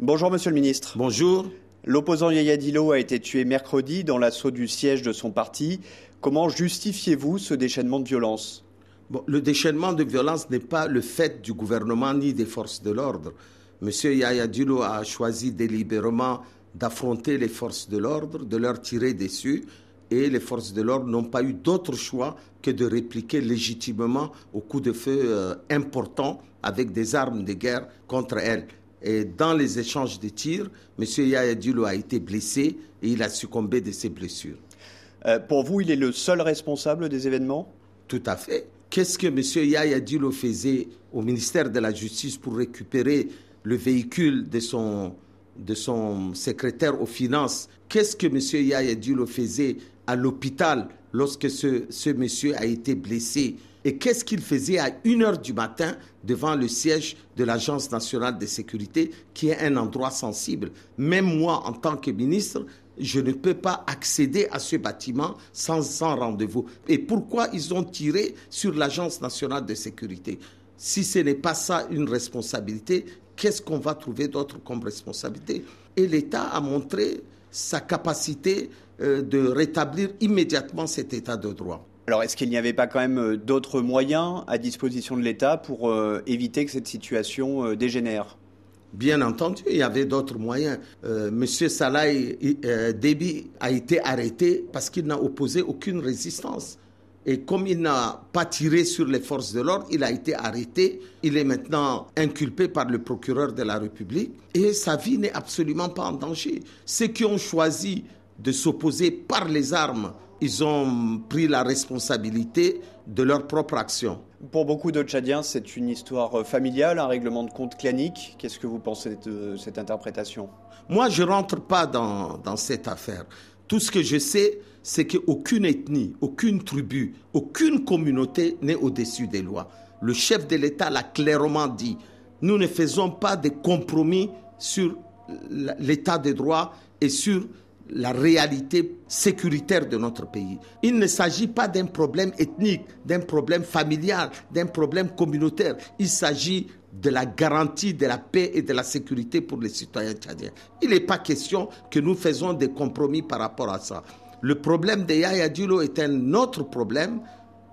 Bonjour Monsieur le Ministre. Bonjour. L'opposant Yaya Dilo a été tué mercredi dans l'assaut du siège de son parti. Comment justifiez-vous ce déchaînement de violence? Le déchaînement de violence n'est pas le fait du gouvernement ni des forces de l'ordre. Monsieur Yaya Dilo a choisi délibérément d'affronter les forces de l'ordre, de leur tirer dessus, et les forces de l'ordre n'ont pas eu d'autre choix que de répliquer légitimement au coup de feu euh, important avec des armes de guerre contre elles. Et dans les échanges de tirs, M. Yaya Dilo a été blessé et il a succombé de ses blessures. Euh, pour vous, il est le seul responsable des événements? Tout à fait. Qu'est-ce que M. Yaya Dilo faisait au ministère de la Justice pour récupérer le véhicule de son, de son secrétaire aux finances? Qu'est-ce que M. Yaya Dilo faisait à l'hôpital lorsque ce, ce monsieur a été blessé? Et qu'est-ce qu'il faisait à 1h du matin devant le siège de l'Agence nationale de sécurité, qui est un endroit sensible Même moi, en tant que ministre, je ne peux pas accéder à ce bâtiment sans, rendez-vous. Et pourquoi ils ont tiré sur l'Agence nationale de sécurité? Si ce n'est pas ça une responsabilité, qu'est-ce qu'on va trouver d'autre comme responsabilité? Et l'État a montré sa capacité euh, de rétablir immédiatement cet état de droit. Alors, est-ce qu'il n'y avait pas quand même euh, d'autres moyens à disposition de l'État pour euh, éviter que cette situation euh, dégénère? Bien entendu, il y avait d'autres moyens. Monsieur Salah Déby a été arrêté parce qu'il n'a opposé aucune résistance. Et comme il n'a pas tiré sur les forces de l'ordre, il a été arrêté. Il est maintenant inculpé par le procureur de la République. Et sa vie n'est absolument pas en danger. Ceux qui ont choisi de s'opposer par les armes ils ont pris la responsabilité de leur propre action. Pour beaucoup de Tchadiens, c'est une histoire familiale, un règlement de compte clanique. Qu'est-ce que vous pensez de cette interprétation? Moi, je ne rentre pas dans, dans cette affaire. Tout ce que je sais, c'est qu'aucune ethnie, aucune tribu, aucune communauté n'est au-dessus des lois. Le chef de l'État l'a clairement dit. Nous ne faisons pas de compromis sur l'état de droit et sur la réalité sécuritaire de notre pays. Il ne s'agit pas d'un problème ethnique, d'un problème familial, d'un problème communautaire. Il s'agit de la garantie de la paix et de la sécurité pour les citoyens tchadiens. Il n'est pas question que nous faisons des compromis par rapport à ça. Le problème de Yaya Dilo est un autre problème.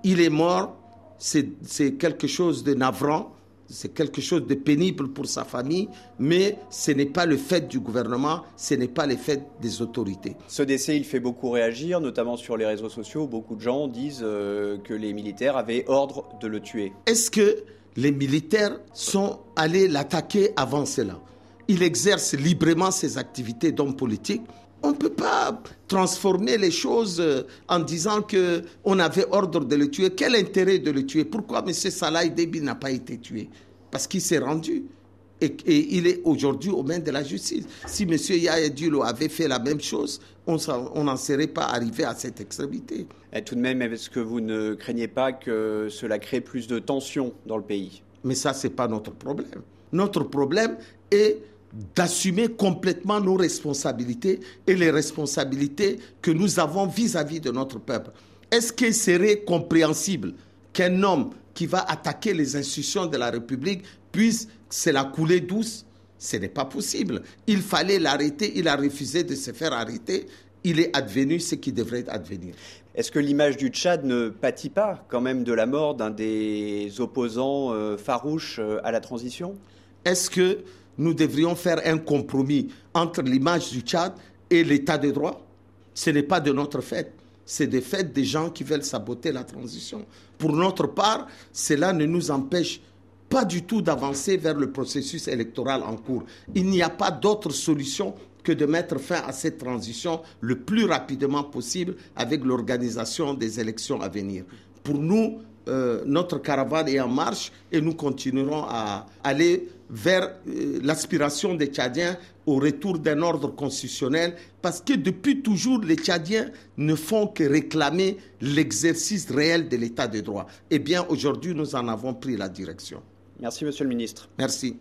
Il est mort, c'est quelque chose de navrant c'est quelque chose de pénible pour sa famille, mais ce n'est pas le fait du gouvernement, ce n'est pas le fait des autorités. Ce décès, il fait beaucoup réagir, notamment sur les réseaux sociaux. Beaucoup de gens disent euh, que les militaires avaient ordre de le tuer. Est-ce que les militaires sont allés l'attaquer avant cela? Il exerce librement ses activités d'homme politique on ne peut pas transformer les choses euh, en disant qu'on avait ordre de le tuer. Quel intérêt de le tuer? Pourquoi M. Salah Déby n'a pas été tué Parce qu'il s'est rendu. Et, il est aujourd'hui aux mains de la justice. Si M. Yahya Dulo avait fait la même chose, on n'en serait pas arrivé à cette extrémité. Et tout de même, est-ce que vous ne craignez pas que cela crée plus de tensions dans le pays? Mais ça, ce n'est pas notre problème. Notre problème est d'assumer complètement nos responsabilités et les responsabilités que nous avons vis-à-vis de notre peuple. Est-ce qu'il serait compréhensible qu'un homme qui va attaquer les institutions de la République puisse se la couler douce? Ce n'est pas possible. Il fallait l'arrêter, il a refusé de se faire arrêter. Il est advenu ce qui devrait advenir. Est-ce que l'image du Tchad ne pâtit pas quand même de la mort d'un des opposants euh, farouches euh, à la transition? Est-ce que nous devrions faire un compromis entre l'image du Tchad et l'état de droit. Ce n'est pas de notre fait, c'est des faits des gens qui veulent saboter la transition. Pour notre part, cela ne nous empêche pas du tout d'avancer vers le processus électoral en cours. Il n'y a pas d'autre solution que de mettre fin à cette transition le plus rapidement possible avec l'organisation des élections à venir. Pour nous, euh, notre caravane est en marche et nous continuerons à aller vers euh, l'aspiration des Tchadiens au retour d'un ordre constitutionnel, parce que depuis toujours, les Tchadiens ne font que réclamer l'exercice réel de l'état de droit. Eh bien, aujourd'hui, nous en avons pris la direction. Merci, Monsieur le Ministre. Merci.